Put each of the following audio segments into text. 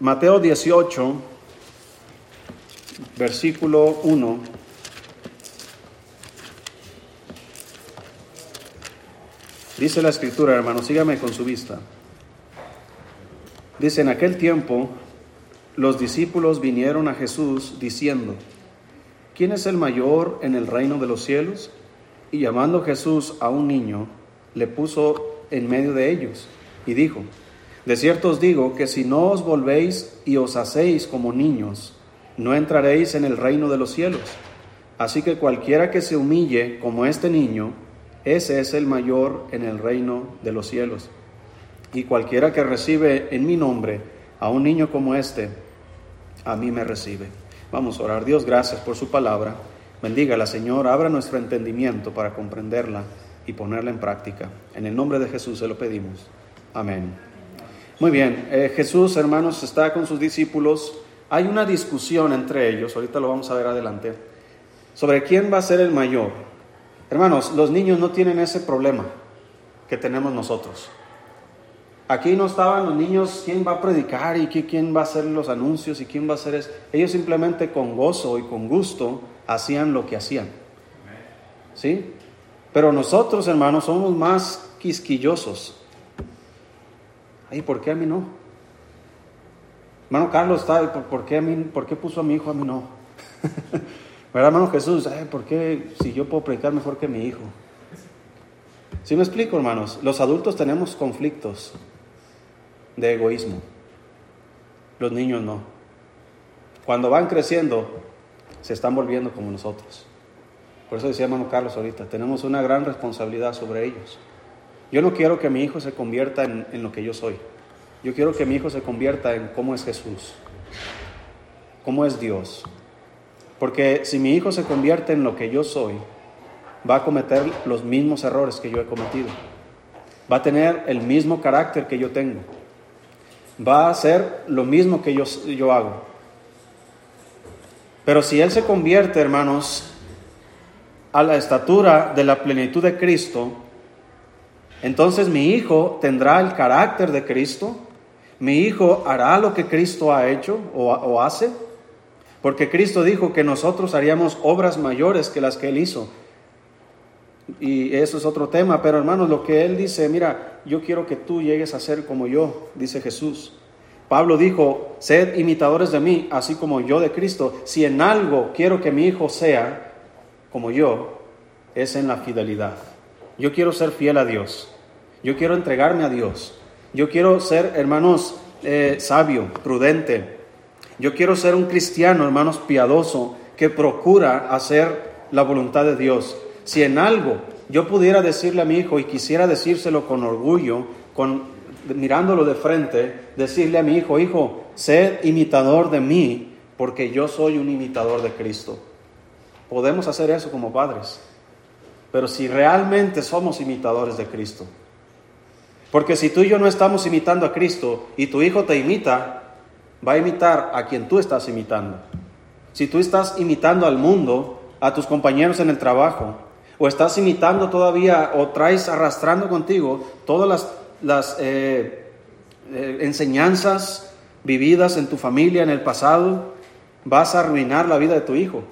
Mateo 18, versículo 1. Dice la escritura, hermano, sígame con su vista. Dice, en aquel tiempo los discípulos vinieron a Jesús diciendo, ¿quién es el mayor en el reino de los cielos? Y llamando Jesús a un niño, le puso en medio de ellos y dijo, de cierto os digo que si no os volvéis y os hacéis como niños, no entraréis en el reino de los cielos. Así que cualquiera que se humille como este niño, ese es el mayor en el reino de los cielos. Y cualquiera que recibe en mi nombre a un niño como este, a mí me recibe. Vamos a orar. Dios, gracias por su palabra. Bendígala, Señor. Abra nuestro entendimiento para comprenderla y ponerla en práctica. En el nombre de Jesús se lo pedimos. Amén. Muy bien, eh, Jesús, hermanos, está con sus discípulos. Hay una discusión entre ellos, ahorita lo vamos a ver adelante, sobre quién va a ser el mayor. Hermanos, los niños no tienen ese problema que tenemos nosotros. Aquí no estaban los niños, quién va a predicar y quién va a hacer los anuncios y quién va a hacer eso. Ellos simplemente con gozo y con gusto hacían lo que hacían. ¿Sí? Pero nosotros, hermanos, somos más quisquillosos. Ay, ¿por qué a mí no? Hermano Carlos, ¿por qué, a mí, ¿por qué puso a mi hijo a mí no? ¿Verdad, hermano Jesús? ¿Por qué si yo puedo predicar mejor que mi hijo? ¿Sí me explico, hermanos? Los adultos tenemos conflictos de egoísmo. Los niños no. Cuando van creciendo, se están volviendo como nosotros. Por eso decía hermano Carlos ahorita, tenemos una gran responsabilidad sobre ellos. Yo no quiero que mi hijo se convierta en, en lo que yo soy. Yo quiero que mi hijo se convierta en cómo es Jesús, cómo es Dios. Porque si mi hijo se convierte en lo que yo soy, va a cometer los mismos errores que yo he cometido. Va a tener el mismo carácter que yo tengo. Va a hacer lo mismo que yo, yo hago. Pero si él se convierte, hermanos, a la estatura de la plenitud de Cristo, entonces mi hijo tendrá el carácter de Cristo, mi hijo hará lo que Cristo ha hecho o, hace, porque Cristo dijo que nosotros haríamos obras mayores que las que Él hizo. Y eso es otro tema, pero hermanos, lo que Él dice, mira, yo quiero que tú llegues a ser como yo, dice Jesús. Pablo dijo, sed imitadores de mí, así como yo de Cristo. Si en algo quiero que mi hijo sea, como yo es en la fidelidad. Yo quiero ser fiel a Dios. Yo quiero entregarme a Dios. Yo quiero ser, hermanos, eh, sabio, prudente. Yo quiero ser un cristiano, hermanos, piadoso, que procura hacer la voluntad de Dios. Si en algo yo pudiera decirle a mi hijo y quisiera decírselo con orgullo, con, mirándolo de frente, decirle a mi hijo, hijo, sed imitador de mí, porque yo soy un imitador de Cristo. Podemos hacer eso como padres. Pero si realmente somos imitadores de Cristo. Porque si tú y yo no estamos imitando a Cristo y tu hijo te imita, va a imitar a quien tú estás imitando. Si tú estás imitando al mundo, a tus compañeros en el trabajo, o estás imitando todavía o traes arrastrando contigo todas las, eh, eh, enseñanzas vividas en tu familia en el pasado, vas a arruinar la vida de tu hijo.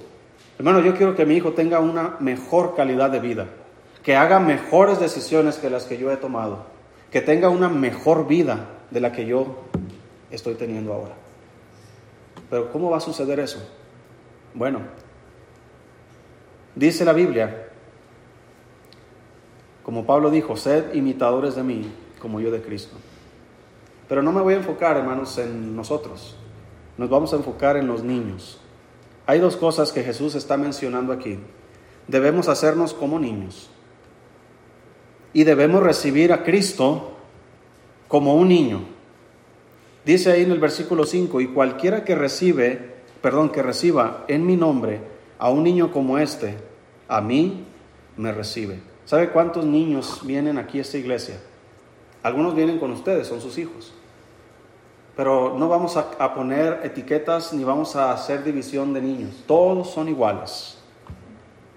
Hermano, yo quiero que mi hijo tenga una mejor calidad de vida, que haga mejores decisiones que las que yo he tomado, que tenga una mejor vida de la que yo estoy teniendo ahora. Pero ¿cómo va a suceder eso? Bueno, dice la Biblia, como Pablo dijo, sed imitadores de mí como yo de Cristo. Pero no me voy a enfocar, hermanos, en nosotros. Nos vamos a enfocar en los niños. Hay dos cosas que Jesús está mencionando aquí. Debemos hacernos como niños y debemos recibir a Cristo como un niño. Dice ahí en el versículo 5, y cualquiera que recibe, perdón, que reciba en mi nombre a un niño como este, a mí me recibe. ¿Sabe cuántos niños vienen aquí a esta iglesia? Algunos vienen con ustedes, son sus hijos. Pero no vamos a, poner etiquetas ni vamos a hacer división de niños. Todos son iguales.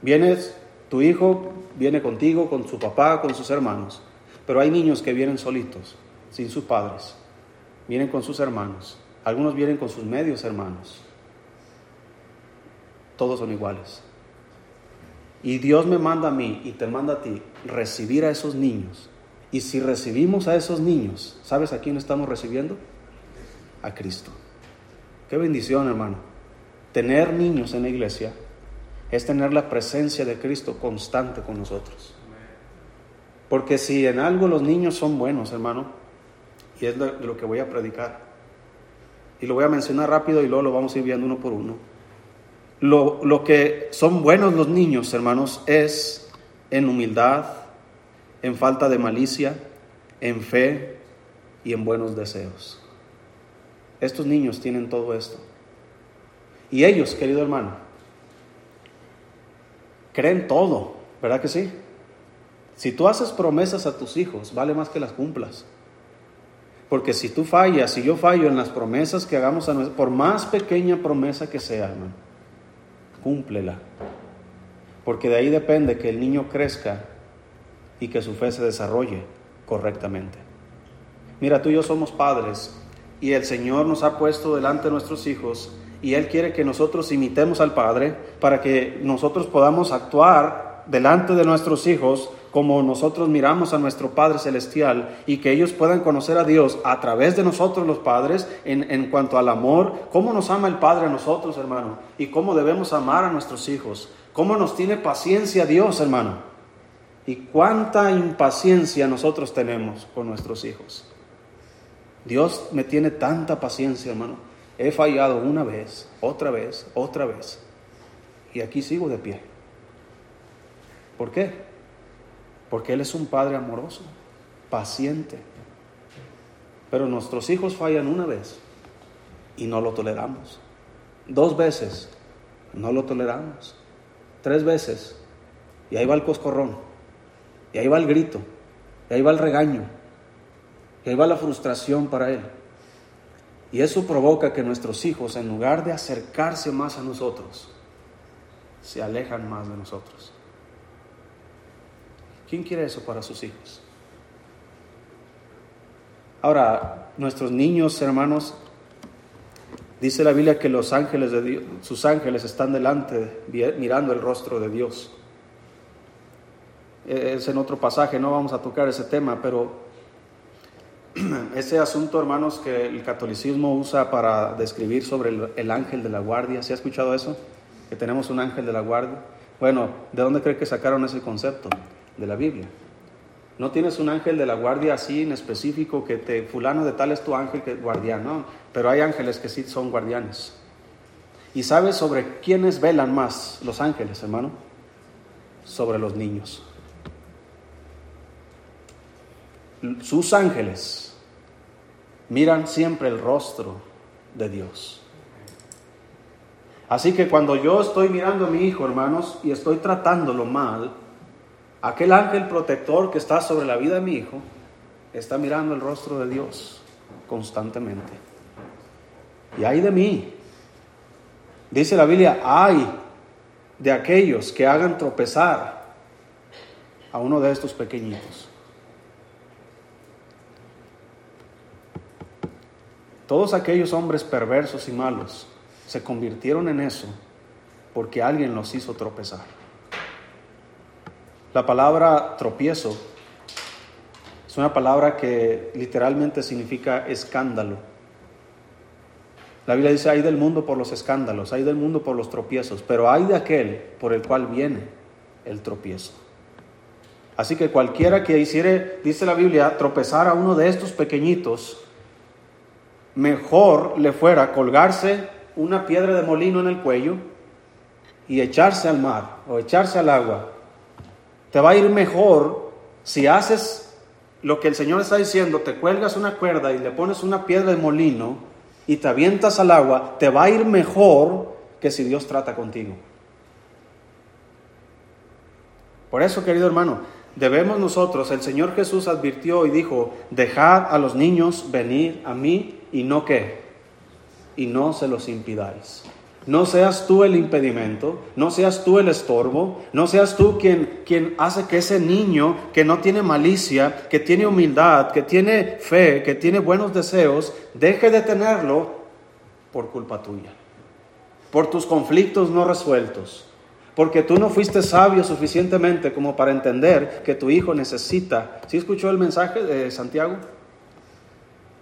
Vienes, tu hijo viene contigo, con su papá, con sus hermanos. Pero hay niños que vienen solitos, sin sus padres. Vienen con sus hermanos. Algunos vienen con sus medios hermanos. Todos son iguales. Y Dios me manda a mí y te manda a ti recibir a esos niños. Y si recibimos a esos niños, ¿sabes a quién estamos recibiendo? A Cristo. Qué bendición, hermano. Tener niños en la iglesia es tener la presencia de Cristo constante con nosotros. Porque si en algo los niños son buenos, hermano, y es lo que voy a predicar, y lo voy a mencionar rápido y luego lo vamos a ir viendo uno por uno. Lo, lo que son buenos los niños, hermanos, es en humildad, en falta de malicia, en fe y en buenos deseos. Estos niños tienen todo esto. Y ellos, querido hermano, creen todo, ¿verdad que sí? Si tú haces promesas a tus hijos, vale más que las cumplas. Porque si tú fallas, si yo fallo en las promesas que hagamos, a por más pequeña promesa que sea, hermano, cúmplela. Porque de ahí depende que el niño crezca y que su fe se desarrolle correctamente. Mira, tú y yo somos padres y el Señor nos ha puesto delante de nuestros hijos y Él quiere que nosotros imitemos al Padre para que nosotros podamos actuar delante de nuestros hijos como nosotros miramos a nuestro Padre Celestial y que ellos puedan conocer a Dios a través de nosotros los padres en, en, cuanto al amor, cómo nos ama el Padre a nosotros, hermano, y cómo debemos amar a nuestros hijos, cómo nos tiene paciencia Dios, hermano, y cuánta impaciencia nosotros tenemos con nuestros hijos. Dios me tiene tanta paciencia, hermano. He fallado una vez, otra vez, otra vez, y aquí sigo de pie. ¿Por qué? Porque Él es un Padre amoroso, paciente. Pero nuestros hijos fallan una vez y no lo toleramos. Dos veces, no lo toleramos. Tres veces, y ahí va el coscorrón, y ahí va el grito, y ahí va el regaño, y ahí va la frustración para Él. Y eso provoca que nuestros hijos, en lugar de acercarse más a nosotros, se alejan más de nosotros. ¿Quién quiere eso para sus hijos? Ahora, nuestros niños, hermanos, dice la Biblia que los ángeles de Dios, sus ángeles están delante mirando el rostro de Dios. E-, es en otro pasaje, no vamos a tocar ese tema, pero ese asunto, hermanos, que el catolicismo usa para describir sobre el, el ángel de la guardia, ¿se ha escuchado eso? Que tenemos un ángel de la guardia. Bueno, ¿de dónde cree que sacaron ese concepto? de la Biblia. No tienes un ángel de la guardia así en específico que te, fulano de tal es tu ángel que guardián, no, pero hay ángeles que sí son guardianes. ¿Y sabes sobre quiénes velan más los ángeles, hermano? Sobre los niños. Sus ángeles miran siempre el rostro de Dios. Así que cuando yo estoy mirando a mi hijo, hermanos, y estoy tratándolo mal, Aquel ángel protector que está sobre la vida de mi hijo está mirando el rostro de Dios constantemente. Y hay de mí. Dice la Biblia, hay de aquellos que hagan tropezar a uno de estos pequeñitos. Todos aquellos hombres perversos y malos se convirtieron en eso porque alguien los hizo tropezar. La palabra tropiezo es una palabra que literalmente significa escándalo. La Biblia dice, hay del mundo por los escándalos, hay del mundo por los tropiezos, pero hay de aquel por el cual viene el tropiezo. Así que cualquiera que hiciere, dice la Biblia, tropezar a uno de estos pequeñitos, mejor le fuera colgarse una piedra de molino en el cuello y echarse al mar o echarse al agua te va a ir mejor si haces lo que el Señor está diciendo, te cuelgas una cuerda y le pones una piedra de molino y te avientas al agua, te va a ir mejor que si Dios trata contigo. Por eso, querido hermano, debemos nosotros, el Señor Jesús advirtió y dijo, dejad a los niños venir a mí y no qué, y no se los impidáis. No seas tú el impedimento, no seas tú el estorbo, no seas tú quien, quien hace que ese niño que no tiene malicia, que tiene humildad, que tiene fe, que tiene buenos deseos, deje de tenerlo por culpa tuya, por tus conflictos no resueltos, porque tú no fuiste sabio suficientemente como para entender que tu hijo necesita. ¿Sí escuchó el mensaje de Santiago?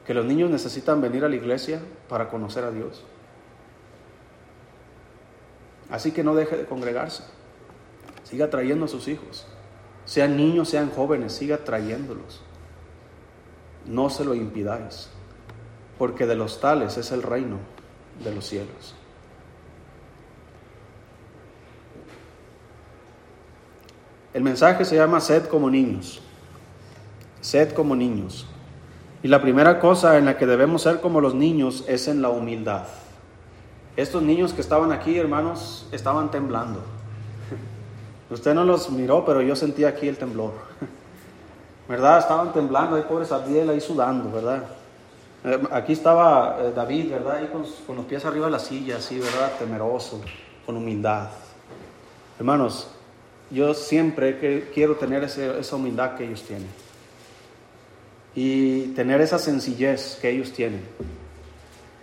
Que los niños necesitan venir a la iglesia para conocer a Dios. Así que no deje de congregarse. Siga trayendo a sus hijos. Sean niños, sean jóvenes, siga trayéndolos. No se lo impidáis, porque de los tales es el reino de los cielos. El mensaje se llama sed como niños. Sed como niños. Y la primera cosa en la que debemos ser como los niños es en la humildad. Estos niños que estaban aquí, hermanos, estaban temblando. Usted no los miró, pero yo sentí aquí el temblor. ¿Verdad? Estaban temblando, ahí pobre Abdiel ahí sudando, ¿verdad? Eh, aquí estaba eh, David, ¿verdad? Ahí con, los pies arriba de la silla, así, ¿verdad? Temeroso, con humildad. Hermanos, yo siempre quiero tener esa humildad que ellos tienen. Y tener esa sencillez que ellos tienen.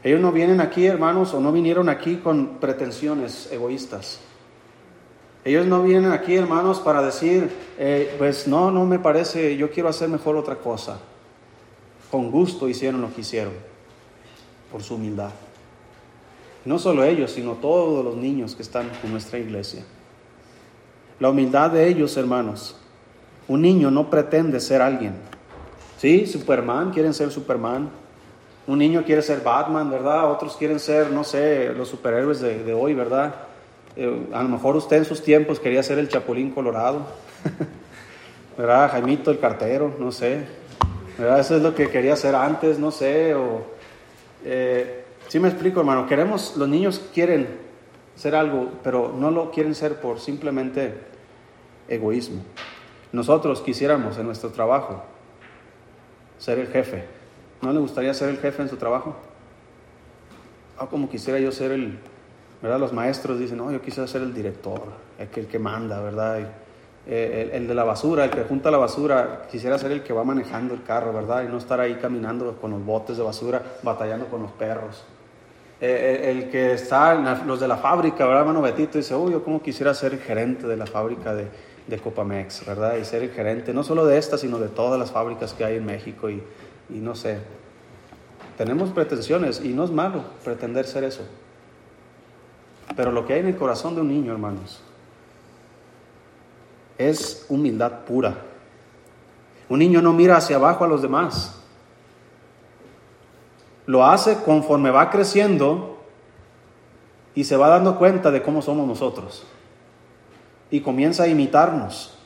Ellos no vienen aquí, hermanos, o no vinieron aquí con pretensiones egoístas. Ellos no vienen aquí, hermanos, para decir, eh, pues no, no me parece, yo quiero hacer mejor otra cosa. Con gusto hicieron lo que hicieron, por su humildad. No solo ellos, sino todos los niños que están en nuestra iglesia. La humildad de ellos, hermanos. Un niño no pretende ser alguien. Sí, Superman, quieren ser Superman. Un niño quiere ser Batman, ¿verdad? Otros quieren ser, no sé, los superhéroes de, hoy, ¿verdad? Eh, a lo mejor usted en sus tiempos quería ser el Chapulín Colorado, ¿verdad? Jaimito el cartero, no sé. ¿verdad? Eso es lo que quería hacer antes, no sé. O, eh, sí me explico, hermano. Queremos, los niños quieren ser algo, pero no lo quieren ser por simplemente egoísmo. Nosotros quisiéramos en nuestro trabajo ser el jefe, ¿No le gustaría ser el jefe en su trabajo? Ah, como quisiera yo ser el, ¿verdad? Los maestros dicen, no, yo quisiera ser el director, el que, el manda, ¿verdad? Eh, el, de la basura, el que junta la basura, quisiera ser el que va manejando el carro, ¿verdad? Y no estar ahí caminando con los botes de basura, batallando con los perros. Eh, eh, el, que está, los de la fábrica, ¿verdad? Mano Betito dice, uy, yo como quisiera ser el gerente de la fábrica de, de Copamex, ¿verdad? Y ser el gerente, no solo de esta, sino de todas las fábricas que hay en México y y no sé. Tenemos pretensiones y no es malo pretender ser eso. Pero lo que hay en el corazón de un niño, hermanos, es humildad pura. Un niño no mira hacia abajo a los demás. Lo hace conforme va creciendo y se va dando cuenta de cómo somos nosotros. Y comienza a imitarnos.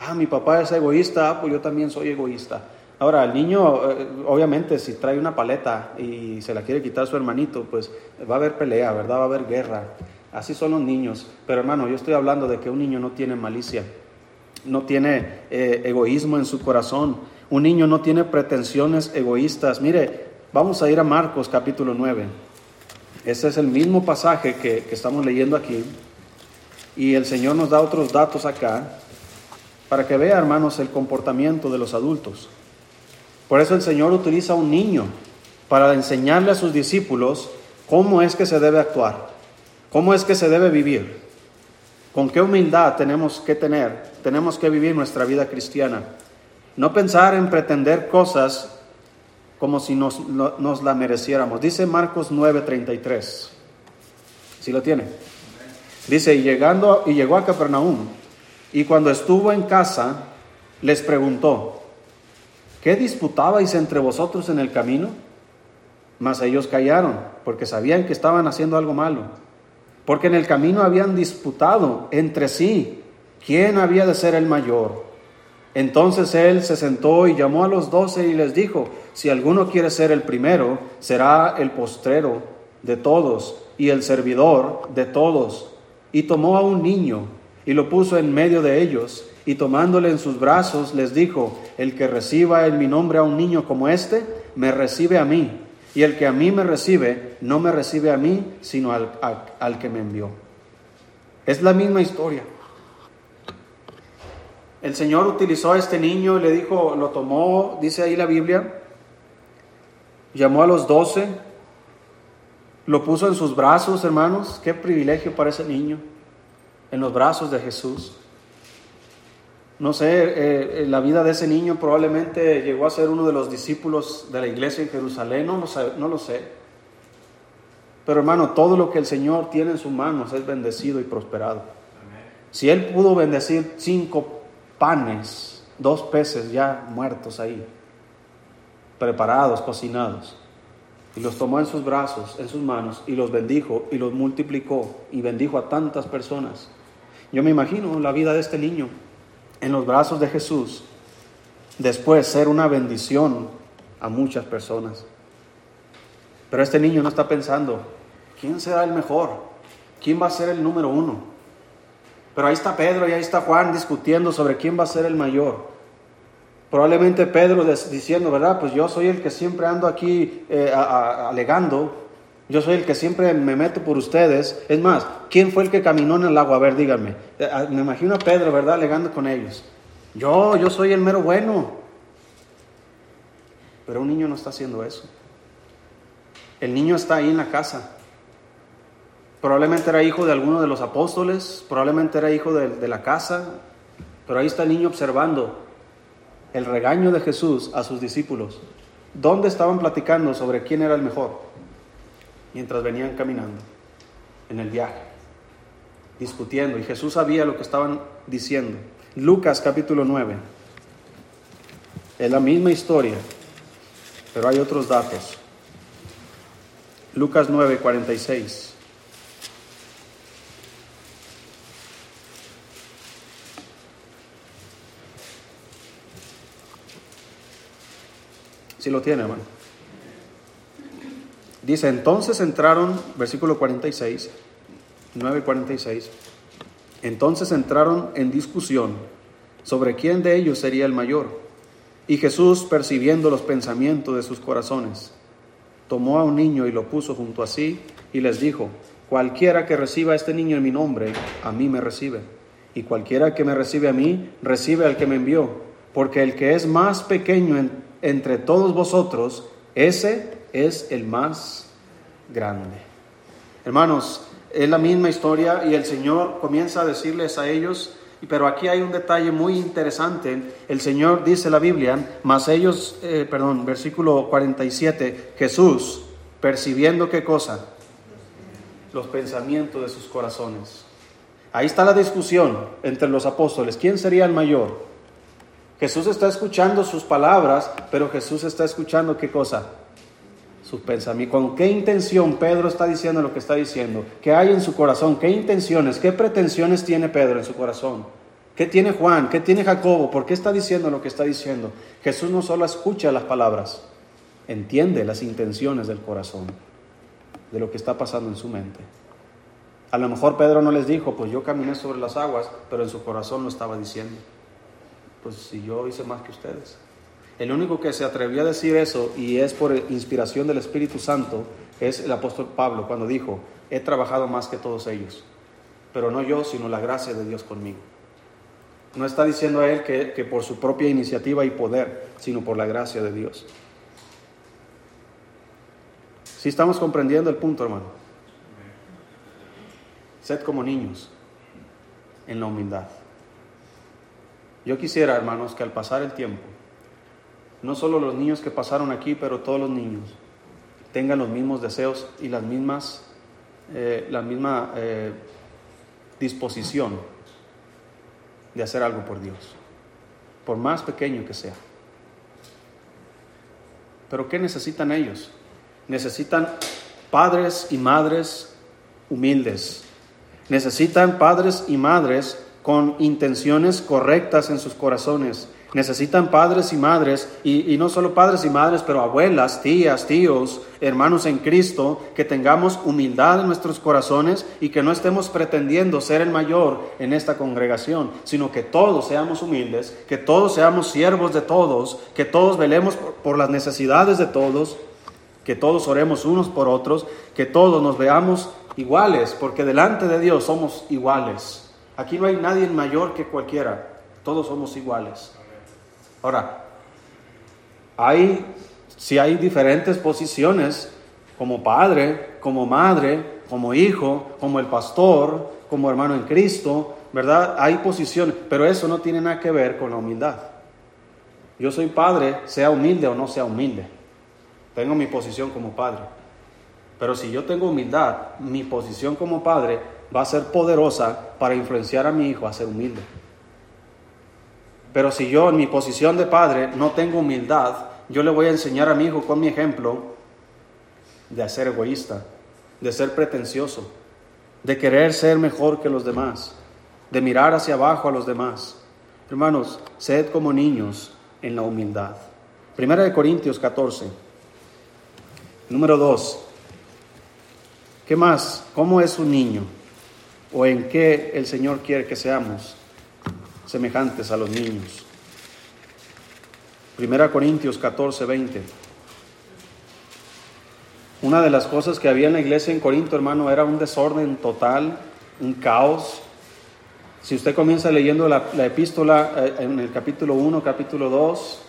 Ah, mi papá es egoísta, ah, pues yo también soy egoísta. Ahora, el niño, eh, obviamente, si trae una paleta y se la quiere quitar su hermanito, pues va a haber pelea, ¿verdad? Va a haber guerra. Así son los niños. Pero hermano, yo estoy hablando de que un niño no tiene malicia, no tiene eh, egoísmo en su corazón. Un niño no tiene pretensiones egoístas. Mire, vamos a ir a Marcos capítulo 9. Este es el mismo pasaje que, que estamos leyendo aquí. Y el Señor nos da otros datos acá para que vea, hermanos, el comportamiento de los adultos. Por eso el Señor utiliza a un niño para enseñarle a sus discípulos cómo es que se debe actuar, cómo es que se debe vivir, con qué humildad tenemos que tener, tenemos que vivir nuestra vida cristiana. No pensar en pretender cosas como si nos, nos la mereciéramos. Dice Marcos 9:33. Si lo tiene. Dice, y, llegando, y llegó a Capernaum, y cuando estuvo en casa, les preguntó, ¿Qué disputabais entre vosotros en el camino? Mas ellos callaron, porque sabían que estaban haciendo algo malo. Porque en el camino habían disputado entre sí quién había de ser el mayor. Entonces él se sentó y llamó a los doce y les dijo, si alguno quiere ser el primero, será el postrero de todos y el servidor de todos. Y tomó a un niño y lo puso en medio de ellos y tomándole en sus brazos les dijo, el que reciba en mi nombre a un niño como este, me recibe a mí, y el que a mí me recibe, no me recibe a mí, sino al, al que me envió. Es la misma historia. El Señor utilizó a este niño y le dijo, lo tomó, dice ahí la Biblia, llamó a los doce, Lo puso en sus brazos, hermanos. Qué privilegio para ese niño. En los brazos de Jesús. No sé, eh, la vida de ese niño probablemente llegó a ser uno de los discípulos de la iglesia en Jerusalén. No lo sé. Pero hermano, todo lo que el Señor tiene en sus manos es bendecido y prosperado. Si Él pudo bendecir cinco panes, dos peces ya muertos ahí, preparados, cocinados, y los tomó en sus brazos, en sus manos, y los bendijo y los multiplicó y bendijo a tantas personas. Yo me imagino la vida de este niño en los brazos de Jesús, después ser una bendición a muchas personas. Pero este niño no está pensando, ¿quién será el mejor? ¿Quién va a ser el número uno? Pero ahí está Pedro y ahí está Juan discutiendo sobre quién va a ser el mayor. Probablemente Pedro diciendo, ¿verdad? Pues yo soy el que siempre ando aquí eh, alegando, yo soy el que siempre me meto por ustedes. Es más, ¿quién fue el que caminó en el agua? A ver, díganme. Eh, ah, me imagino a Pedro, ¿verdad? Alegando con ellos. Yo, yo soy el mero bueno. Pero un niño no está haciendo eso. El niño está ahí en la casa. Probablemente era hijo de alguno de los apóstoles, probablemente era hijo de, de la casa, pero ahí está el niño observando el regaño de Jesús a sus discípulos. ¿Dónde estaban platicando sobre quién era el mejor? mientras venían caminando en el viaje, discutiendo, y Jesús sabía lo que estaban diciendo. Lucas capítulo 9, es la misma historia, pero hay otros datos. Lucas 9, 46. Si lo tiene, hermano. Dice, entonces entraron, versículo 46, 9:46, entonces entraron en discusión sobre quién de ellos sería el mayor. Y Jesús, percibiendo los pensamientos de sus corazones, tomó a un niño y lo puso junto a sí y les dijo, cualquiera que reciba a este niño en mi nombre, a mí me recibe. Y cualquiera que me recibe a mí, recibe al que me envió. Porque el que es más pequeño entre todos vosotros, ese es el más grande. Hermanos, es la misma historia y el Señor comienza a decirles a ellos, pero aquí hay un detalle muy interesante. El Señor dice la Biblia, mas ellos, eh, perdón, versículo 47, Jesús, percibiendo qué cosa? Los pensamientos de sus corazones. Ahí está la discusión entre los apóstoles. ¿Quién sería el mayor? Jesús está escuchando sus palabras, pero Jesús está escuchando qué cosa? sus pensamientos. ¿Con qué intención Pedro está diciendo lo que está diciendo? ¿Qué hay en su corazón? ¿Qué intenciones? ¿Qué pretensiones tiene Pedro en su corazón? ¿Qué tiene Juan? ¿Qué tiene Jacobo? ¿Por qué está diciendo lo que está diciendo? Jesús no solo escucha las palabras, entiende las intenciones del corazón, de lo que está pasando en su mente. A lo mejor Pedro no les dijo, pues yo caminé sobre las aguas, pero en su corazón lo estaba diciendo. Pues si yo hice más que ustedes. El único que se atrevió a decir eso, y es por inspiración del Espíritu Santo, es el apóstol Pablo, cuando dijo, he trabajado más que todos ellos, pero no yo, sino la gracia de Dios conmigo. No está diciendo a él que, que por su propia iniciativa y poder, sino por la gracia de Dios. Si estamos comprendiendo el punto, hermano. Sed como niños en la humildad. Yo quisiera, hermanos, que al pasar el tiempo, no solo los niños que pasaron aquí, pero todos los niños tengan los mismos deseos y las mismas, eh, la misma eh, disposición de hacer algo por Dios, por más pequeño que sea. Pero ¿qué necesitan ellos? Necesitan padres y madres humildes. Necesitan padres y madres con intenciones correctas en sus corazones Necesitan padres y madres, y, no solo padres y madres, pero abuelas, tías, tíos, hermanos en Cristo, que tengamos humildad en nuestros corazones y que no estemos pretendiendo ser el mayor en esta congregación, sino que todos seamos humildes, que todos seamos siervos de todos, que todos velemos por las necesidades de todos, que todos oremos unos por otros, que todos nos veamos iguales, porque delante de Dios somos iguales. Aquí no hay nadie mayor que cualquiera, todos somos iguales. Ahora, hay, si hay diferentes posiciones, como padre, como madre, como hijo, como el pastor, como hermano en Cristo, ¿verdad? Hay posiciones, pero eso no tiene nada que ver con la humildad. Yo soy padre, sea humilde o no sea humilde. Tengo mi posición como padre. Pero si yo tengo humildad, mi posición como padre va a ser poderosa para influenciar a mi hijo a ser humilde. Pero si yo en mi posición de padre no tengo humildad, yo le voy a enseñar a mi hijo con mi ejemplo de ser egoísta, de ser pretencioso, de querer ser mejor que los demás, de mirar hacia abajo a los demás. Hermanos, sed como niños en la humildad. Primera de Corintios 14. Número 2. ¿Qué más? ¿Cómo es un niño? ¿O en qué el Señor quiere que seamos semejantes a los niños? Primera Corintios 14, 20. Una de las cosas que había en la iglesia en Corinto, hermano, era un desorden total, un caos. Si usted comienza leyendo la, epístola eh, en el capítulo 1, capítulo 2,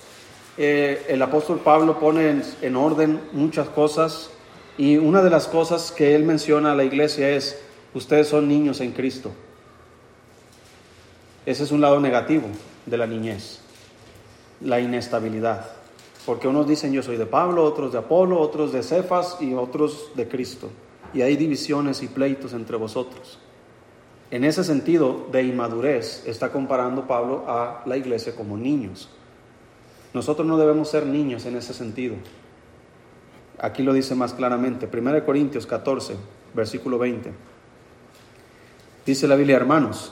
eh, el apóstol Pablo pone en orden muchas cosas y una de las cosas que él menciona a la iglesia es, ustedes son niños en Cristo. Ese es un lado negativo de la niñez, la inestabilidad. Porque unos dicen yo soy de Pablo, otros de Apolo, otros de Cefas y otros de Cristo. Y hay divisiones y pleitos entre vosotros. En ese sentido de inmadurez está comparando Pablo a la iglesia como niños. Nosotros no debemos ser niños en ese sentido. Aquí lo dice más claramente. 1 Corintios 14, versículo 20. Dice la Biblia, hermanos,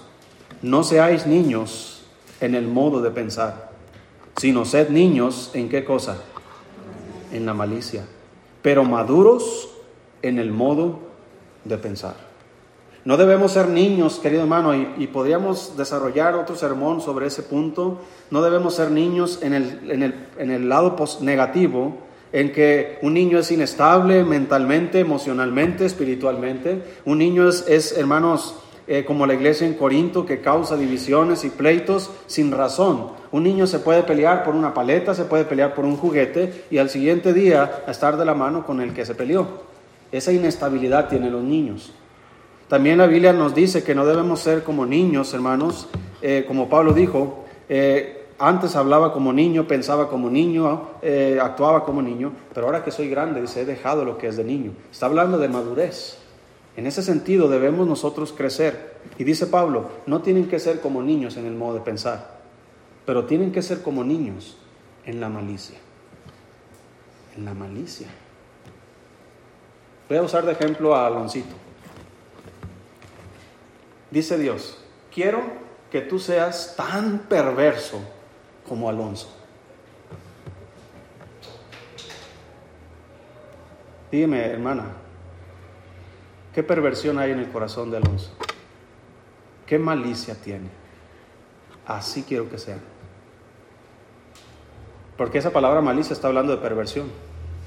no seáis niños en el modo de pensar, sino sed niños en qué cosa? En la malicia, pero maduros en el modo de pensar. No debemos ser niños, querido hermano, y, podríamos desarrollar otro sermón sobre ese punto. No debemos ser niños en el, en el, en el lado negativo, en que un niño es inestable mentalmente, emocionalmente, espiritualmente. Un niño es, hermanos, eh, como la iglesia en Corinto, que causa divisiones y pleitos sin razón. Un niño se puede pelear por una paleta, se puede pelear por un juguete y al siguiente día estar de la mano con el que se peleó. Esa inestabilidad tienen los niños. También la Biblia nos dice que no debemos ser como niños, hermanos, eh, como Pablo dijo, eh, antes hablaba como niño, pensaba como niño, actuaba como niño, pero ahora que soy grande, dice, he dejado lo que es de niño. Está hablando de madurez. En ese sentido debemos nosotros crecer. Y dice Pablo, no tienen que ser como niños en el modo de pensar, pero tienen que ser como niños en la malicia. En la malicia. Voy a usar de ejemplo a Aloncito. Dice Dios, quiero que tú seas tan perverso como Alonso. Dime, hermana, ¿qué perversión hay en el corazón de Alonso? ¿Qué malicia tiene? Así quiero que sea. Porque esa palabra malicia está hablando de perversión,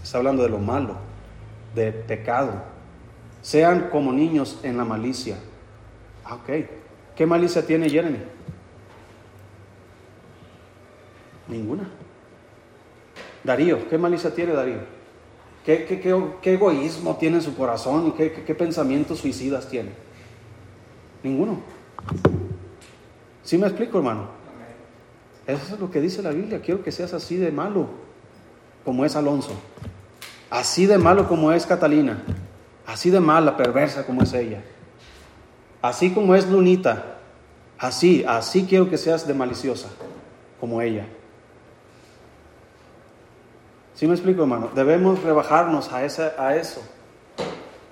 está hablando de lo malo, de pecado. Sean como niños en la malicia. Ah, ok. ¿Qué malicia tiene Jeremy? Ninguna. Darío, ¿qué malicia tiene Darío? ¿Qué, qué, egoísmo tiene en su corazón y qué, pensamientos suicidas tiene? Ninguno. ¿Sí me explico, hermano? Eso es lo que dice la Biblia. Quiero que seas así de malo como es Alonso. Así de malo como es Catalina. Así de mala, perversa como es ella. Así como es Lunita. Así, así quiero que seas de maliciosa como ella. ¿Sí me explico, hermano? Debemos rebajarnos a, a eso.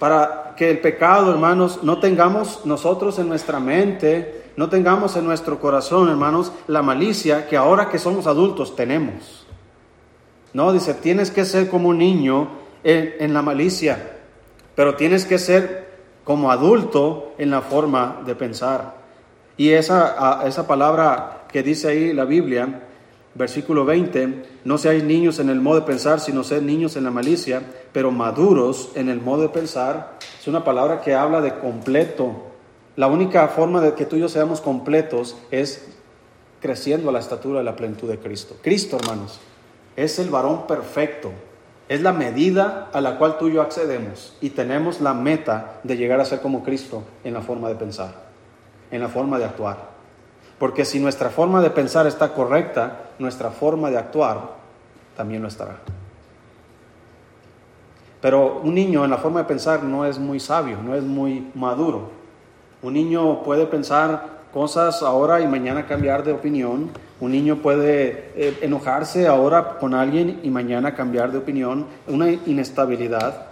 Para que el pecado, hermanos, no tengamos nosotros en nuestra mente, no tengamos en nuestro corazón, hermanos, la malicia que ahora que somos adultos tenemos. No, dice, tienes que ser como un niño en, en la malicia, pero tienes que ser como adulto en la forma de pensar. Y esa, esa palabra que dice ahí la Biblia, Versículo 20, no seáis niños en el modo de pensar, sino sed niños en la malicia, pero maduros en el modo de pensar. Es una palabra que habla de completo. La única forma de que tú y yo seamos completos es creciendo a la estatura de la plenitud de Cristo. Cristo, hermanos, es el varón perfecto, Es la medida a la cual tú y yo accedemos y tenemos la meta de llegar a ser como Cristo en la forma de pensar, en la forma de actuar. Porque si nuestra forma de pensar está correcta, nuestra forma de actuar también lo estará. Pero un niño en la forma de pensar no es muy sabio, no es muy maduro. Un niño puede pensar cosas ahora y mañana cambiar de opinión. Un niño puede eh, enojarse ahora con alguien y mañana cambiar de opinión. Una inestabilidad,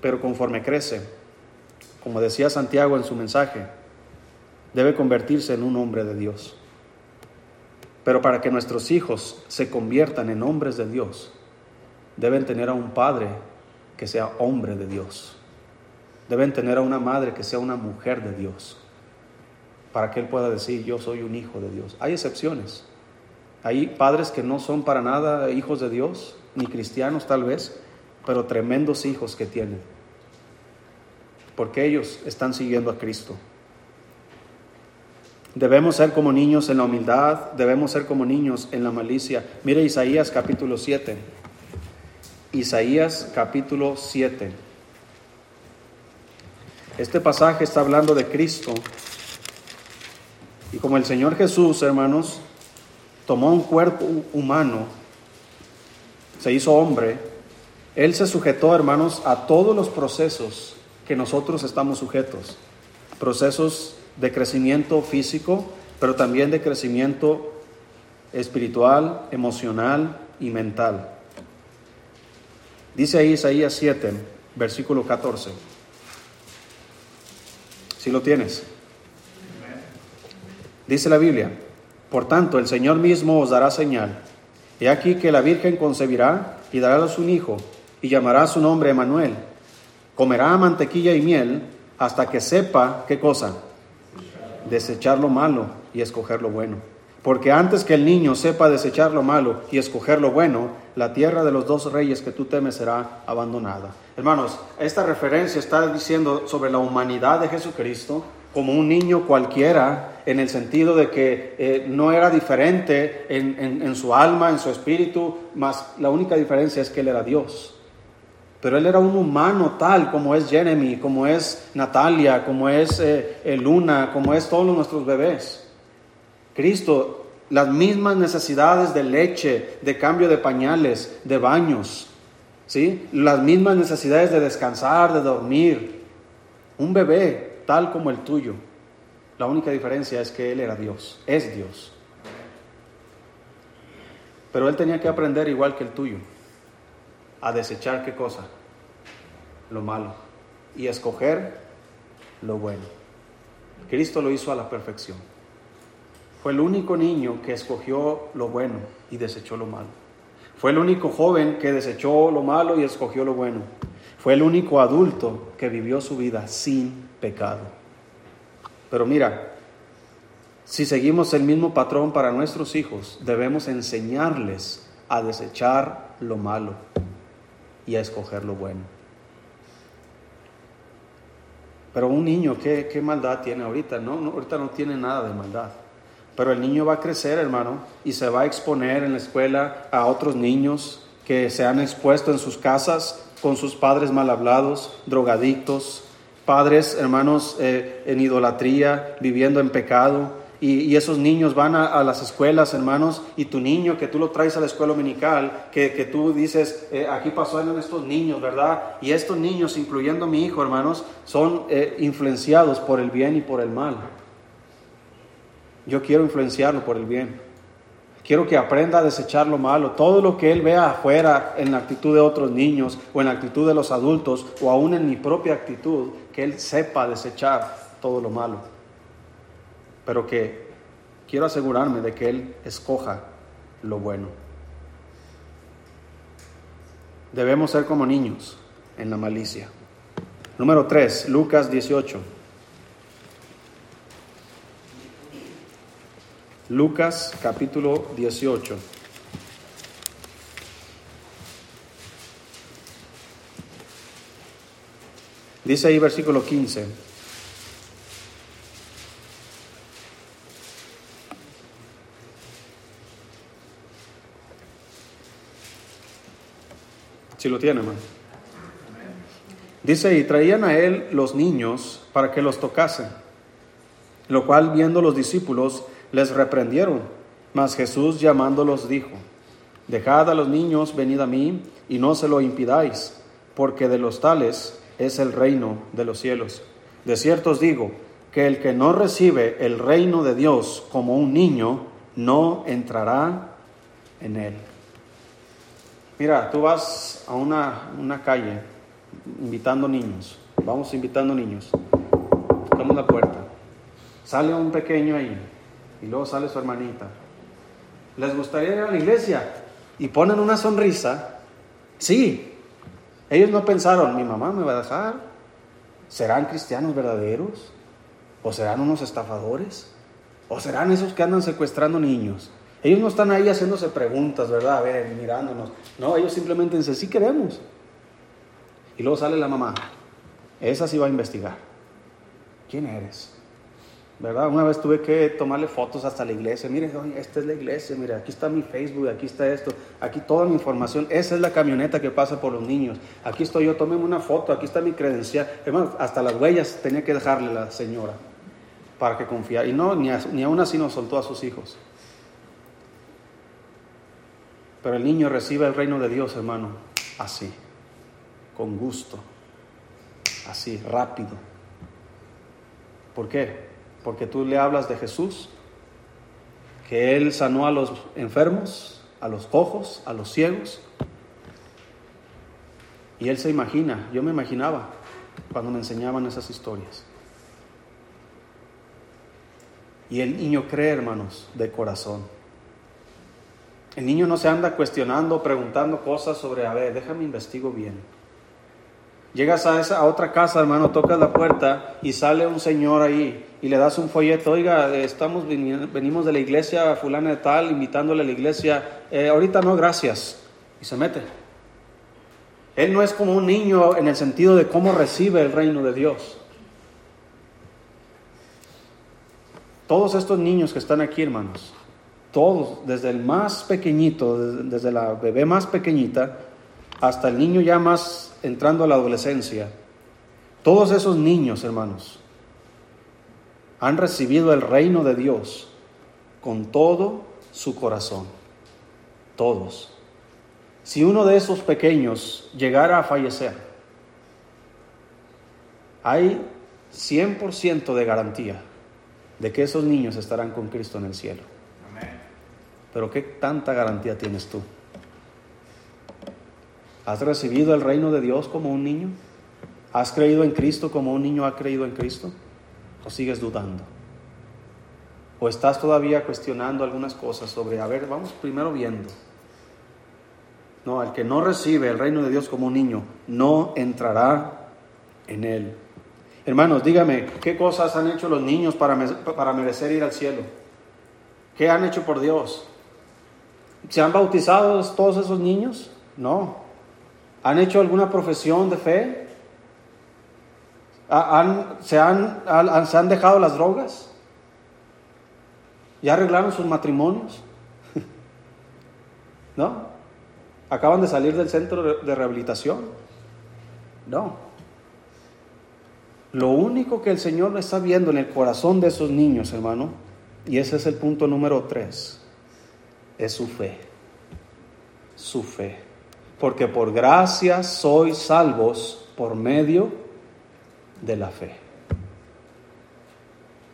pero conforme crece, como decía Santiago en su mensaje, debe convertirse en un hombre de Dios. Pero para que nuestros hijos se conviertan en hombres de Dios, deben tener a un padre que sea hombre de Dios. Deben tener a una madre que sea una mujer de Dios para que él pueda decir, yo soy un hijo de Dios. Hay excepciones. Hay padres que no son para nada hijos de Dios, ni cristianos tal vez, pero tremendos hijos que tienen. Porque ellos están siguiendo a Cristo. Debemos ser como niños en la humildad, debemos ser como niños en la malicia. Mire Isaías capítulo 7. Isaías capítulo 7. Este pasaje está hablando de Cristo y como el Señor Jesús, hermanos, tomó un cuerpo humano, se hizo hombre, Él se sujetó, hermanos, a todos los procesos que nosotros estamos sujetos. Procesos de crecimiento físico, pero también de crecimiento espiritual, emocional y mental. Dice ahí Isaías 7, versículo 14. Si lo tienes. Dice la Biblia, por tanto el Señor mismo os dará señal. He aquí que la Virgen concebirá y dará a un hijo y llamará su nombre Emanuel. Comerá mantequilla y miel hasta que sepa qué cosa, desechar lo malo y escoger lo bueno. Porque antes que el niño sepa desechar lo malo y escoger lo bueno, la tierra de los dos reyes que tú temes será abandonada. Hermanos, esta referencia está diciendo sobre la humanidad de Jesucristo como un niño cualquiera, en el sentido de que eh, no era diferente en, su alma, en su espíritu, más la única diferencia es que él era Dios. Pero él era un humano tal como es Jeremy, como es Natalia, como es eh, Luna, como es todos nuestros bebés. Cristo, las mismas necesidades de leche, de cambio de pañales, de baños, ¿sí? las mismas necesidades de descansar, de dormir. Un bebé tal como el tuyo. La única diferencia es que Él era Dios, es Dios. Pero Él tenía que aprender igual que el tuyo, a desechar qué cosa? Lo malo y escoger lo bueno. Cristo lo hizo a la perfección. Fue el único niño que escogió lo bueno y desechó lo malo. Fue el único joven que desechó lo malo y escogió lo bueno. Fue el único adulto que vivió su vida sin pecado. Pero mira, si seguimos el mismo patrón para nuestros hijos, debemos enseñarles a desechar lo malo y a escoger lo bueno. Pero un niño, ¿qué, qué maldad tiene ahorita? No, ahorita no tiene nada de maldad. Pero el niño va a crecer, hermano, y se va a exponer en la escuela a otros niños que se han expuesto en sus casas con sus padres mal hablados, drogadictos, padres, hermanos, eh, en idolatría, viviendo en pecado. Y, esos niños van a, las escuelas, hermanos, y tu niño que tú lo traes a la escuela dominical, que, tú dices, eh, aquí pasó en estos niños, ¿verdad? Y estos niños, incluyendo mi hijo, hermanos, son eh, influenciados por el bien y por el mal. Yo quiero influenciarlo por el bien. Quiero que aprenda a desechar lo malo. Todo lo que él vea afuera en la actitud de otros niños o en la actitud de los adultos o aún en mi propia actitud, que él sepa desechar todo lo malo. Pero que quiero asegurarme de que él escoja lo bueno. Debemos ser como niños en la malicia. Número 3, Lucas 18. Lucas capítulo 18. Dice ahí versículo 15. Si lo tiene. Dice, y traían a él los niños para que los tocasen, lo cual viendo los discípulos les reprendieron, mas Jesús llamándolos dijo, dejad a los niños, venid a mí, y no se lo impidáis, porque de los tales es el reino de los cielos. De cierto os digo, que el que no recibe el reino de Dios como un niño, no entrará en él. Mira, tú vas a una, una calle invitando niños, vamos invitando niños, tocamos la puerta, sale un pequeño ahí y luego sale su hermanita. ¿Les gustaría ir a la iglesia? Y ponen una sonrisa. Sí, ellos no pensaron, mi mamá me va a dejar. ¿Serán cristianos verdaderos? ¿O serán unos estafadores? ¿O serán esos que andan secuestrando niños? Ellos no están ahí haciéndose preguntas, ¿verdad? A ver, mirándonos. No, ellos simplemente dicen, sí queremos. Y luego sale la mamá. Esa sí va a investigar. ¿Quién eres? ¿Verdad? Una vez tuve que tomarle fotos hasta la iglesia. Mire, esta es la iglesia, mire, aquí está mi Facebook, aquí está esto, aquí toda mi información. Esa es la camioneta que pasa por los niños. Aquí estoy yo, tómeme una foto, aquí está mi credencial. Hermano, hasta las huellas tenía que dejarle la señora para que confiara. Y no, ni, ni aún así nos soltó a sus hijos. Pero el niño recibe el reino de Dios, hermano, así, con gusto, así, rápido. ¿Por qué? Porque tú le hablas de Jesús, que Él sanó a los enfermos, a los cojos, a los ciegos. Y Él se imagina, yo me imaginaba cuando me enseñaban esas historias. Y el niño cree, hermanos, de corazón. El niño no se anda cuestionando, preguntando cosas sobre, a ver, déjame investigo bien. Llegas a, esa, a otra casa, hermano, tocas la puerta y sale un señor ahí y le das un folleto, oiga, estamos venimos de la iglesia fulana de tal, invitándole a la iglesia, eh, ahorita no, gracias. Y se mete. Él no es como un niño en el sentido de cómo recibe el reino de Dios. Todos estos niños que están aquí, hermanos, todos, desde el más pequeñito, desde la bebé más pequeñita, hasta el niño ya más entrando a la adolescencia, todos esos niños, hermanos, han recibido el reino de Dios con todo su corazón. Todos. Si uno de esos pequeños llegara a fallecer, hay 100% de garantía de que esos niños estarán con Cristo en el cielo. Pero ¿qué tanta garantía tienes tú? ¿Has recibido el reino de Dios como un niño? ¿Has creído en Cristo como un niño ha creído en Cristo? ¿O sigues dudando? ¿O estás todavía cuestionando algunas cosas sobre, a ver, vamos primero viendo? No, el que no recibe el reino de Dios como un niño, no entrará en él. Hermanos, dígame, ¿qué cosas han hecho los niños para, para merecer ir al cielo? ¿Qué han hecho por Dios? ¿Se han bautizado todos esos niños? No. ¿Han hecho alguna profesión de fe? se, han, ¿Se han dejado las drogas? ¿Ya arreglaron sus matrimonios? ¿No? ¿Acaban de salir del centro de rehabilitación? No. Lo único que el Señor está viendo en el corazón de esos niños, hermano, y ese es el punto número tres, es su fe. Su fe. Porque por gracia sois salvos por medio de la fe.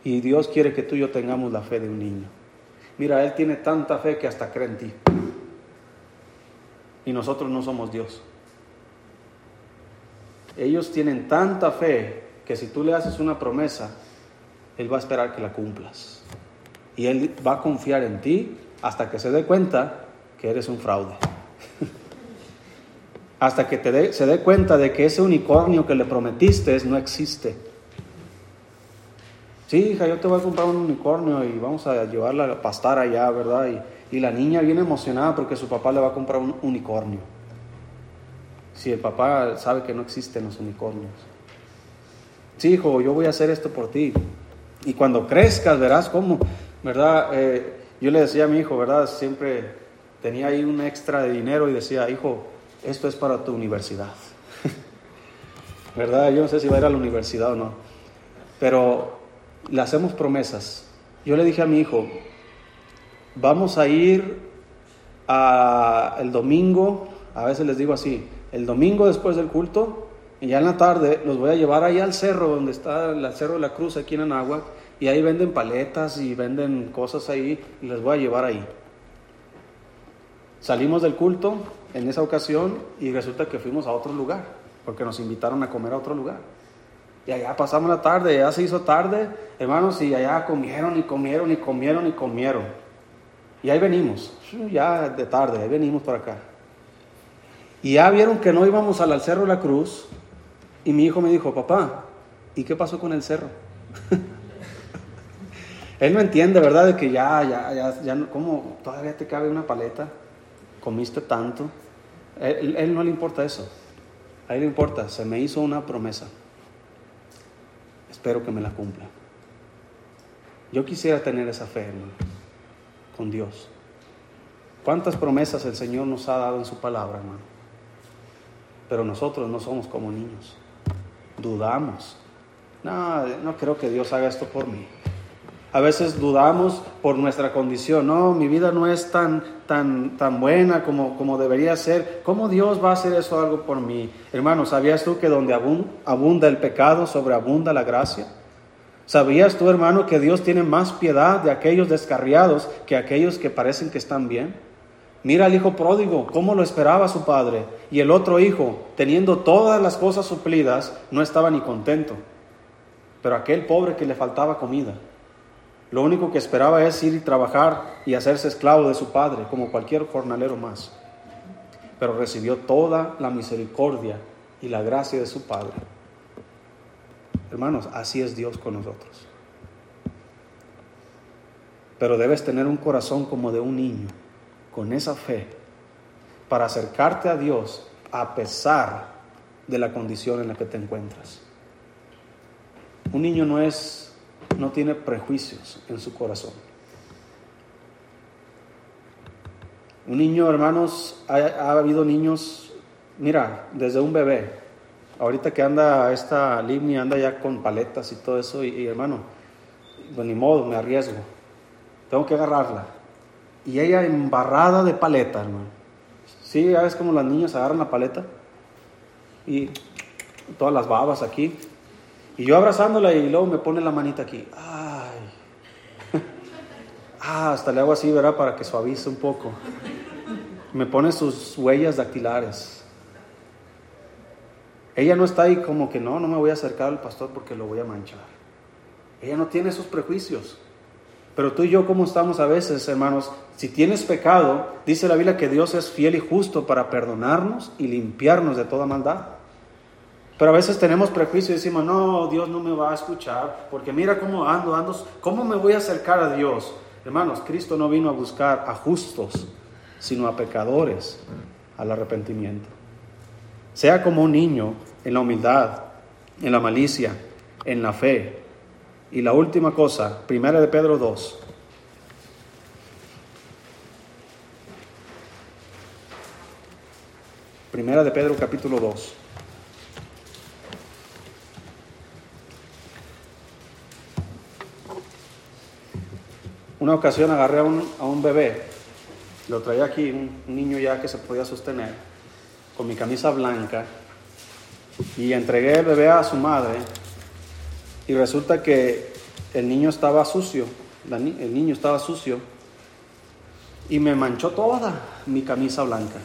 Y Dios quiere que tú y yo tengamos la fe de un niño. Mira, Él tiene tanta fe que hasta cree en ti. Y nosotros no somos Dios. Ellos tienen tanta fe que si tú le haces una promesa, Él va a esperar que la cumplas. Y Él va a confiar en ti hasta que se dé cuenta que eres un fraude. hasta que te se dé cuenta de que ese unicornio que le prometiste no existe. Sí, hija, yo te voy a comprar un unicornio y vamos a llevarla a pastar allá, ¿verdad? Y, y la niña viene emocionada porque su papá le va a comprar un unicornio. Si el papá sabe que no existen los unicornios. Sí, hijo, yo voy a hacer esto por ti. Y cuando crezcas, verás cómo, ¿verdad? Eh, yo le decía a mi hijo, ¿verdad? Siempre tenía ahí un extra de dinero y decía, hijo, esto es para tu universidad. ¿Verdad? Yo no sé si va a ir a la universidad o no. Pero le hacemos promesas. Yo le dije a mi hijo, vamos a ir a el domingo, a veces les digo así, el domingo después del culto, y ya en la tarde los voy a llevar ahí al cerro, donde está el cerro de la cruz aquí en Anáhuac, y ahí venden paletas y venden cosas ahí, y les voy a llevar ahí. Salimos del culto en esa ocasión y resulta que fuimos a otro lugar, porque nos invitaron a comer a otro lugar. Y allá pasamos la tarde, ya se hizo tarde, hermanos, y allá comieron y comieron y comieron y comieron. Y ahí venimos, ya de tarde, ahí venimos por acá. Y ya vieron que no íbamos al Cerro de la Cruz, y mi hijo me dijo, papá, ¿y qué pasó con el cerro? Él no entiende, ¿verdad? De que ya, ya, ya, ya, ¿cómo todavía te cabe una paleta? Comiste tanto. Él, él no le importa eso. A él le importa, se me hizo una promesa. Espero que me la cumpla. Yo quisiera tener esa fe, hermano, con Dios. ¿Cuántas promesas el Señor nos ha dado en su palabra, hermano? Pero nosotros no somos como niños. Dudamos. No, no creo que Dios haga esto por mí. A veces dudamos por nuestra condición. No, mi vida no es tan, tan, tan buena como, como debería ser. ¿Cómo Dios va a hacer eso algo por mí? Hermano, ¿sabías tú que donde abunda el pecado, sobreabunda la gracia? ¿Sabías tú, hermano, que Dios tiene más piedad de aquellos descarriados que aquellos que parecen que están bien? Mira al hijo pródigo, cómo lo esperaba su padre. Y el otro hijo, teniendo todas las cosas suplidas, no estaba ni contento. Pero aquel pobre que le faltaba comida, lo único que esperaba es ir y trabajar y hacerse esclavo de su padre, como cualquier jornalero más. Pero recibió toda la misericordia y la gracia de su padre. Hermanos, así es Dios con nosotros. Pero debes tener un corazón como de un niño, con esa fe, para acercarte a Dios a pesar de la condición en la que te encuentras. Un niño no es no tiene prejuicios en su corazón. Un niño, hermanos, ha, habido niños, mira, desde un bebé, ahorita que anda esta Livni, anda ya con paletas y todo eso, y, hermano, pues ni modo, me arriesgo, tengo que agarrarla. Y ella embarrada de paleta, hermano. Sí, ya ves como las niñas agarran la paleta y todas las babas aquí. Y yo abrazándola y luego me pone la manita aquí. Ay. Ah, hasta le hago así, ¿verdad? Para que suavice un poco. Me pone sus huellas dactilares. Ella no está ahí como que no, no me voy a acercar al pastor porque lo voy a manchar. Ella no tiene esos prejuicios. Pero tú y yo, ¿cómo estamos a veces, hermanos? Si tienes pecado, dice la Biblia que Dios es fiel y justo para perdonarnos y limpiarnos de toda maldad. Pero a veces tenemos prejuicio y decimos, no, Dios no me va a escuchar, porque mira cómo ando, ando, ¿cómo me voy a acercar a Dios? Hermanos, Cristo no vino a buscar a justos, sino a pecadores al arrepentimiento. Sea como un niño en la humildad, en la malicia, en la fe. Y la última cosa, primera de Pedro 2. Primera de Pedro capítulo 2. Una ocasión agarré a un, bebé, lo traía aquí, un, niño ya que se podía sostener, con mi camisa blanca, y entregué el bebé a su madre, y resulta que el niño estaba sucio, el niño estaba sucio, y me manchó toda mi camisa blanca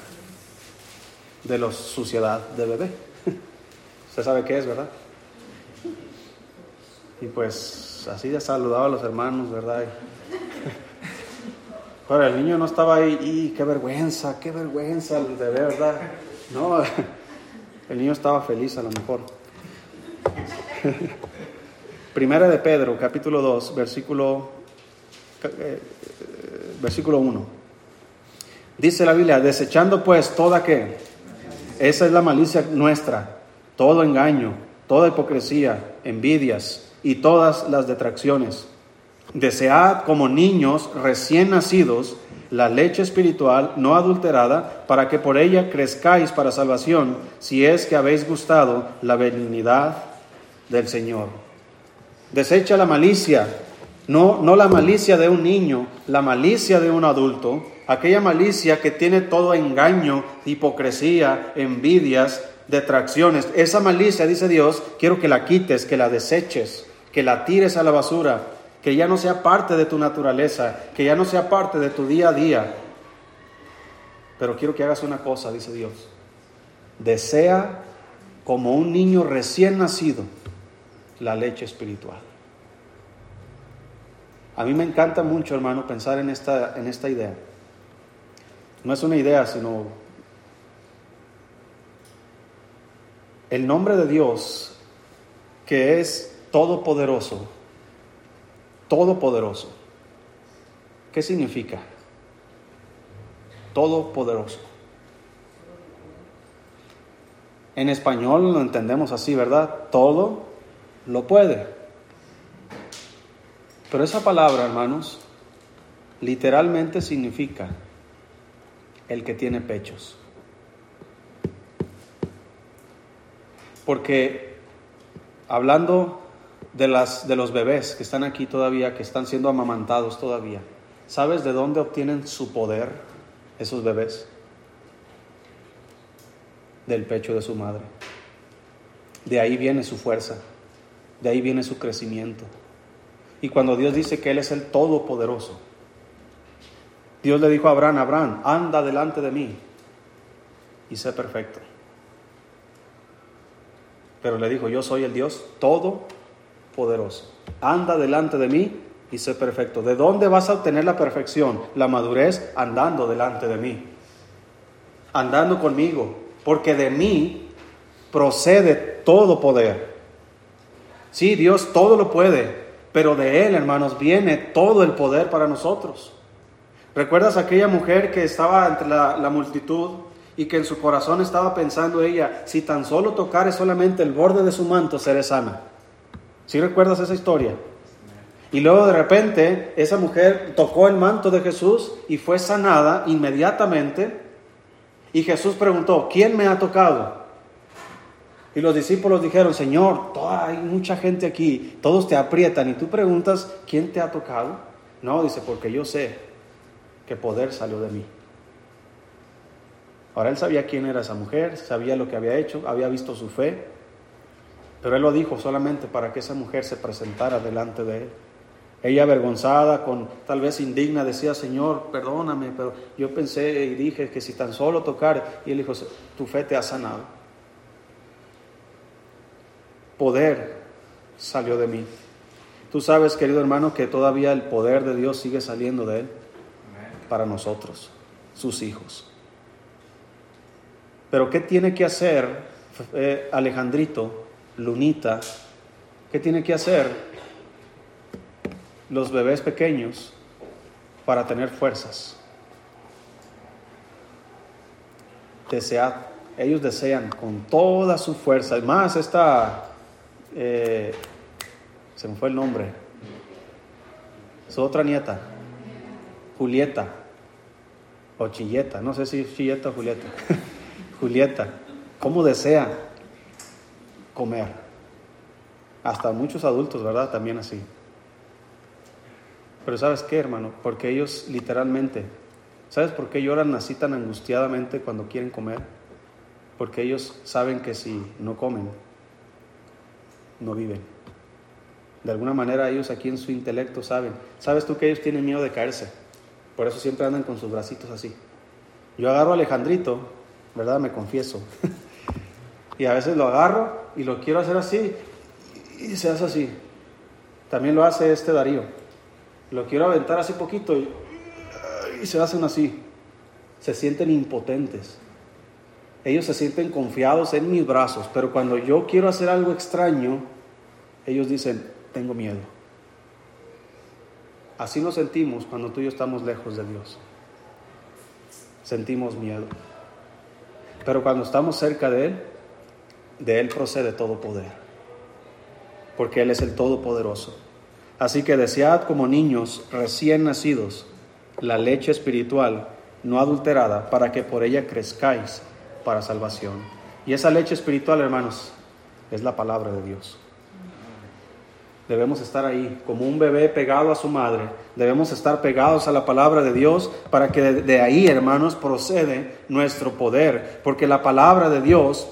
de la suciedad de bebé. Usted sabe qué es, ¿verdad? Y pues así ya saludaba a los hermanos, ¿verdad? El niño no estaba ahí, y qué vergüenza, qué vergüenza, de verdad. No, el niño estaba feliz a lo mejor. Primera de Pedro, capítulo 2, versículo, eh, versículo 1. Dice la Biblia, desechando pues toda que, esa es la malicia nuestra, todo engaño, toda hipocresía, envidias y todas las detracciones Desead como niños recién nacidos la leche espiritual no adulterada, para que por ella crezcáis para salvación, si es que habéis gustado la benignidad del Señor. Desecha la malicia, no, no la malicia de un niño, la malicia de un adulto, aquella malicia que tiene todo engaño, hipocresía, envidias, detracciones. Esa malicia, dice Dios, quiero que la quites, que la deseches, que la tires a la basura, que ya no sea parte de tu naturaleza, que ya no sea parte de tu día a día. Pero quiero que hagas una cosa, dice Dios. Desea como un niño recién nacido la leche espiritual. A mí me encanta mucho, hermano, pensar en esta, en esta idea. No es una idea, sino el nombre de Dios, que es todopoderoso, todopoderoso. ¿Qué significa? Todopoderoso. En español lo entendemos así, ¿verdad? Todo lo puede. Pero esa palabra, hermanos, literalmente significa el que tiene pechos. Porque hablando de, las, de los bebés que están aquí todavía, que están siendo amamantados todavía, ¿sabes de dónde obtienen su poder esos bebés? Del pecho de su madre. De ahí viene su fuerza, de ahí viene su crecimiento. Y cuando Dios dice que Él es el Todopoderoso, Dios le dijo a Abraham, Abraham, anda delante de mí y sé perfecto. Pero le dijo, yo soy el Dios todopoderoso. Anda delante de mí y sé perfecto. ¿De dónde vas a obtener la perfección? La madurez andando delante de mí. Andando conmigo. Porque de mí procede todo poder. Sí, Dios todo lo puede. Pero de Él, hermanos, viene todo el poder para nosotros. ¿Recuerdas aquella mujer que estaba entre la, la multitud y que en su corazón estaba pensando ella, si tan solo tocare solamente el borde de su manto, seré sana. ¿Sí recuerdas esa historia? Y luego de repente esa mujer tocó el manto de Jesús y fue sanada inmediatamente. Y Jesús preguntó, ¿quién me ha tocado? Y los discípulos dijeron, Señor, hay mucha gente aquí, todos te aprietan y tú preguntas, ¿quién te ha tocado? No, dice, porque yo sé que poder salió de mí. Ahora él sabía quién era esa mujer, sabía lo que había hecho, había visto su fe, pero él lo dijo solamente para que esa mujer se presentara delante de él. Ella avergonzada, con tal vez indigna, decía, Señor, perdóname, pero yo pensé y dije que si tan solo tocar, y él dijo, tu fe te ha sanado. Poder salió de mí. Tú sabes, querido hermano, que todavía el poder de Dios sigue saliendo de él para nosotros, sus hijos. Pero ¿qué tiene que hacer eh, Alejandrito, Lunita? ¿Qué tiene que hacer los bebés pequeños para tener fuerzas? ellos desean con toda su fuerza, más esta, eh, se me fue el nombre, su otra nieta, Julieta, o Chilleta, no sé si Chilleta o Julieta. Julieta, ¿cómo desea comer? Hasta muchos adultos, ¿verdad? También así. Pero ¿sabes qué, hermano? Porque ellos literalmente, ¿sabes por qué lloran así tan angustiadamente cuando quieren comer? Porque ellos saben que si no comen, no viven. De alguna manera ellos aquí en su intelecto saben. ¿Sabes tú que ellos tienen miedo de caerse? Por eso siempre andan con sus bracitos así. Yo agarro a Alejandrito ¿verdad? Me confieso. y a veces lo agarro y lo quiero hacer así y se hace así. También lo hace este Darío. Lo quiero aventar así poquito y, y se hacen así. Se sienten impotentes. Ellos se sienten confiados en mis brazos, pero cuando yo quiero hacer algo extraño, ellos dicen, tengo miedo. Así nos sentimos cuando tú y yo estamos lejos de Dios. Sentimos miedo. Pero cuando estamos cerca de Él, de Él procede todo poder. Porque Él es el Todopoderoso. Así que desead como niños recién nacidos la leche espiritual no adulterada para que por ella crezcáis para salvación. Y esa leche espiritual, hermanos, es la palabra de Dios. Debemos estar ahí como un bebé pegado a su madre. Debemos estar pegados a la palabra de Dios para que de, ahí, hermanos, procede nuestro poder. Porque la palabra de Dios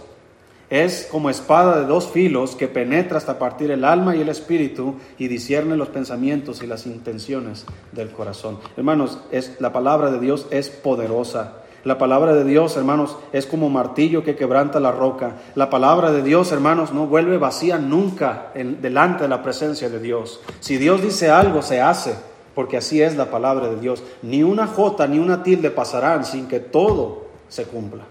es como espada de dos filos que penetra hasta partir el alma y el espíritu y discierne los pensamientos y las intenciones del corazón. Hermanos, es, la palabra de Dios es poderosa. La palabra de Dios, hermanos, es como martillo que quebranta la roca. La palabra de Dios, hermanos, no vuelve vacía nunca en, delante de la presencia de Dios. Si Dios dice algo, se hace, porque así es la palabra de Dios. Ni una jota ni una tilde pasarán sin que todo se cumpla.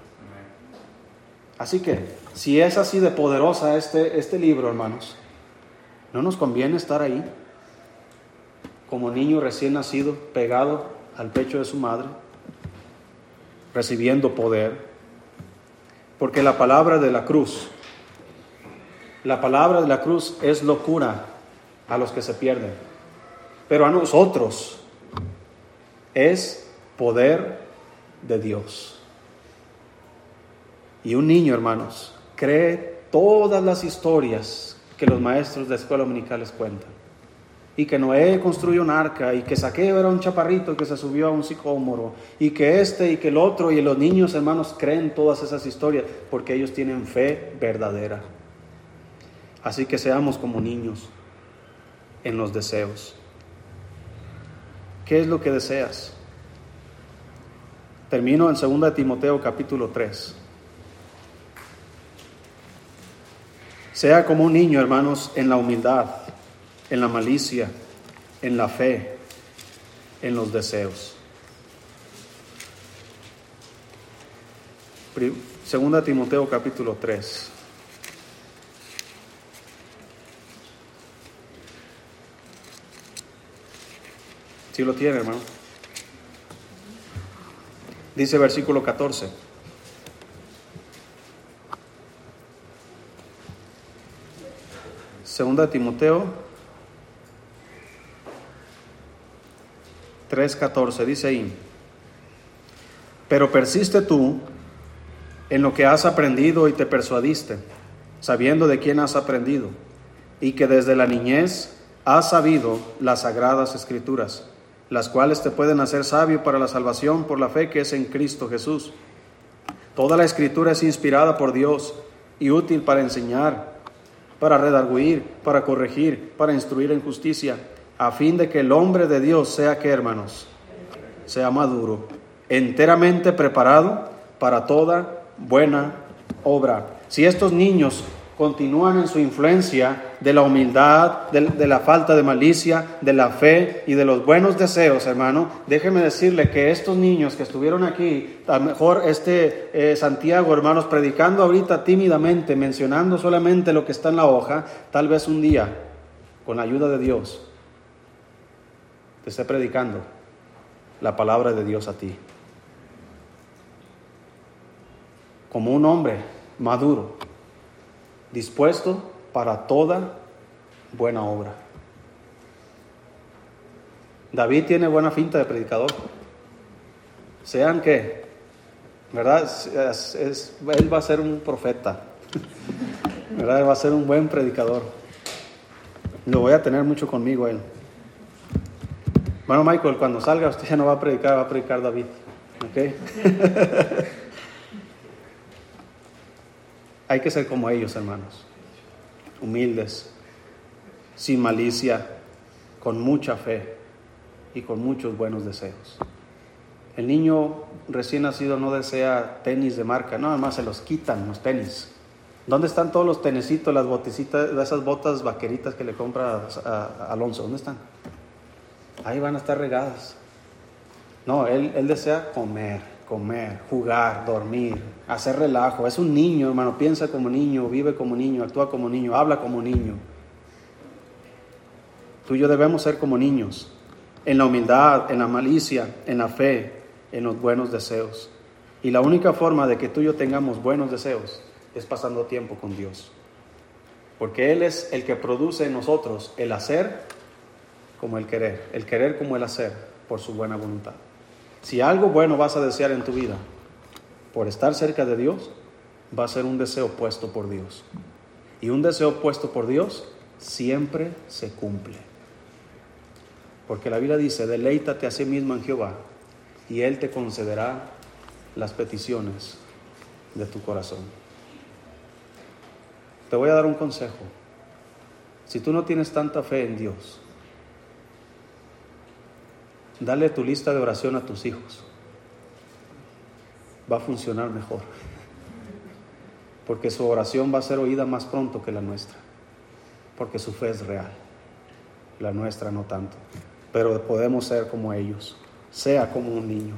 Así que, si es así de poderosa este, este libro, hermanos, ¿no nos conviene estar ahí como niño recién nacido, pegado al pecho de su madre? recibiendo poder, porque la palabra de la cruz, la palabra de la cruz es locura a los que se pierden, pero a nosotros es poder de Dios. Y un niño, hermanos, cree todas las historias que los maestros de escuela dominicales cuentan y que Noé construyó un arca y que Saqueo era un chaparrito que se subió a un sicómoro y que este y que el otro y los niños hermanos creen todas esas historias porque ellos tienen fe verdadera. Así que seamos como niños en los deseos. ¿Qué es lo que deseas? Termino en 2 Timoteo capítulo 3. Sea como un niño, hermanos, en la humildad en la malicia, en la fe, en los deseos. Segunda Timoteo capítulo 3. Si lo tiene, hermano. Dice versículo 14. Segunda Timoteo 3.14, dice ahí, pero persiste tú en lo que has aprendido y te persuadiste, sabiendo de quién has aprendido, y que desde la niñez has sabido las sagradas escrituras, las cuales te pueden hacer sabio para la salvación por la fe que es en Cristo Jesús. Toda la escritura es inspirada por Dios y útil para enseñar, para redarguir, para corregir, para instruir en justicia a fin de que el hombre de Dios sea que, hermanos, sea maduro, enteramente preparado para toda buena obra. Si estos niños continúan en su influencia de la humildad, de, la falta de malicia, de la fe y de los buenos deseos, hermano, déjeme decirle que estos niños que estuvieron aquí, a lo mejor este eh, Santiago, hermanos, predicando ahorita tímidamente, mencionando solamente lo que está en la hoja, tal vez un día, con la ayuda de Dios, te esté predicando la palabra de Dios a ti. Como un hombre maduro, dispuesto para toda buena obra. David tiene buena finta de predicador. Sean que, ¿verdad? él va a ser un profeta, ¿verdad? Va a ser un buen predicador. Lo voy a tener mucho conmigo él. Bueno, Michael, cuando salga usted ya no va a predicar, va a predicar David. ¿Ok? Hay que ser como ellos, hermanos. Humildes, sin malicia, con mucha fe y con muchos buenos deseos. El niño recién nacido no desea tenis de marca, no, además se los quitan los tenis. ¿Dónde están todos los tenecitos, las botecitas, esas botas vaqueritas que le compra Alonso? ¿Dónde están? ahí van a estar regadas. No, él, él desea comer, comer, jugar, dormir, hacer relajo. Es un niño, hermano, piensa como niño, vive como niño, actúa como niño, habla como niño. Tú y yo debemos ser como niños, en la humildad, en la malicia, en la fe, en los buenos deseos. Y la única forma de que tú y yo tengamos buenos deseos es pasando tiempo con Dios. Porque Él es el que produce en nosotros el hacer como el querer, el querer como el hacer por su buena voluntad. Si algo bueno vas a desear en tu vida por estar cerca de Dios, va a ser un deseo puesto por Dios. Y un deseo puesto por Dios siempre se cumple. Porque la Biblia dice, deleítate a sí mismo en Jehová y Él te concederá las peticiones de tu corazón. Te voy a dar un consejo. Si tú no tienes tanta fe en Dios, dale tu lista de oración a tus hijos. Va a funcionar mejor. Porque su oración va a ser oída más pronto que la nuestra. Porque su fe es real. La nuestra no tanto. Pero podemos ser como ellos. Sea como un niño.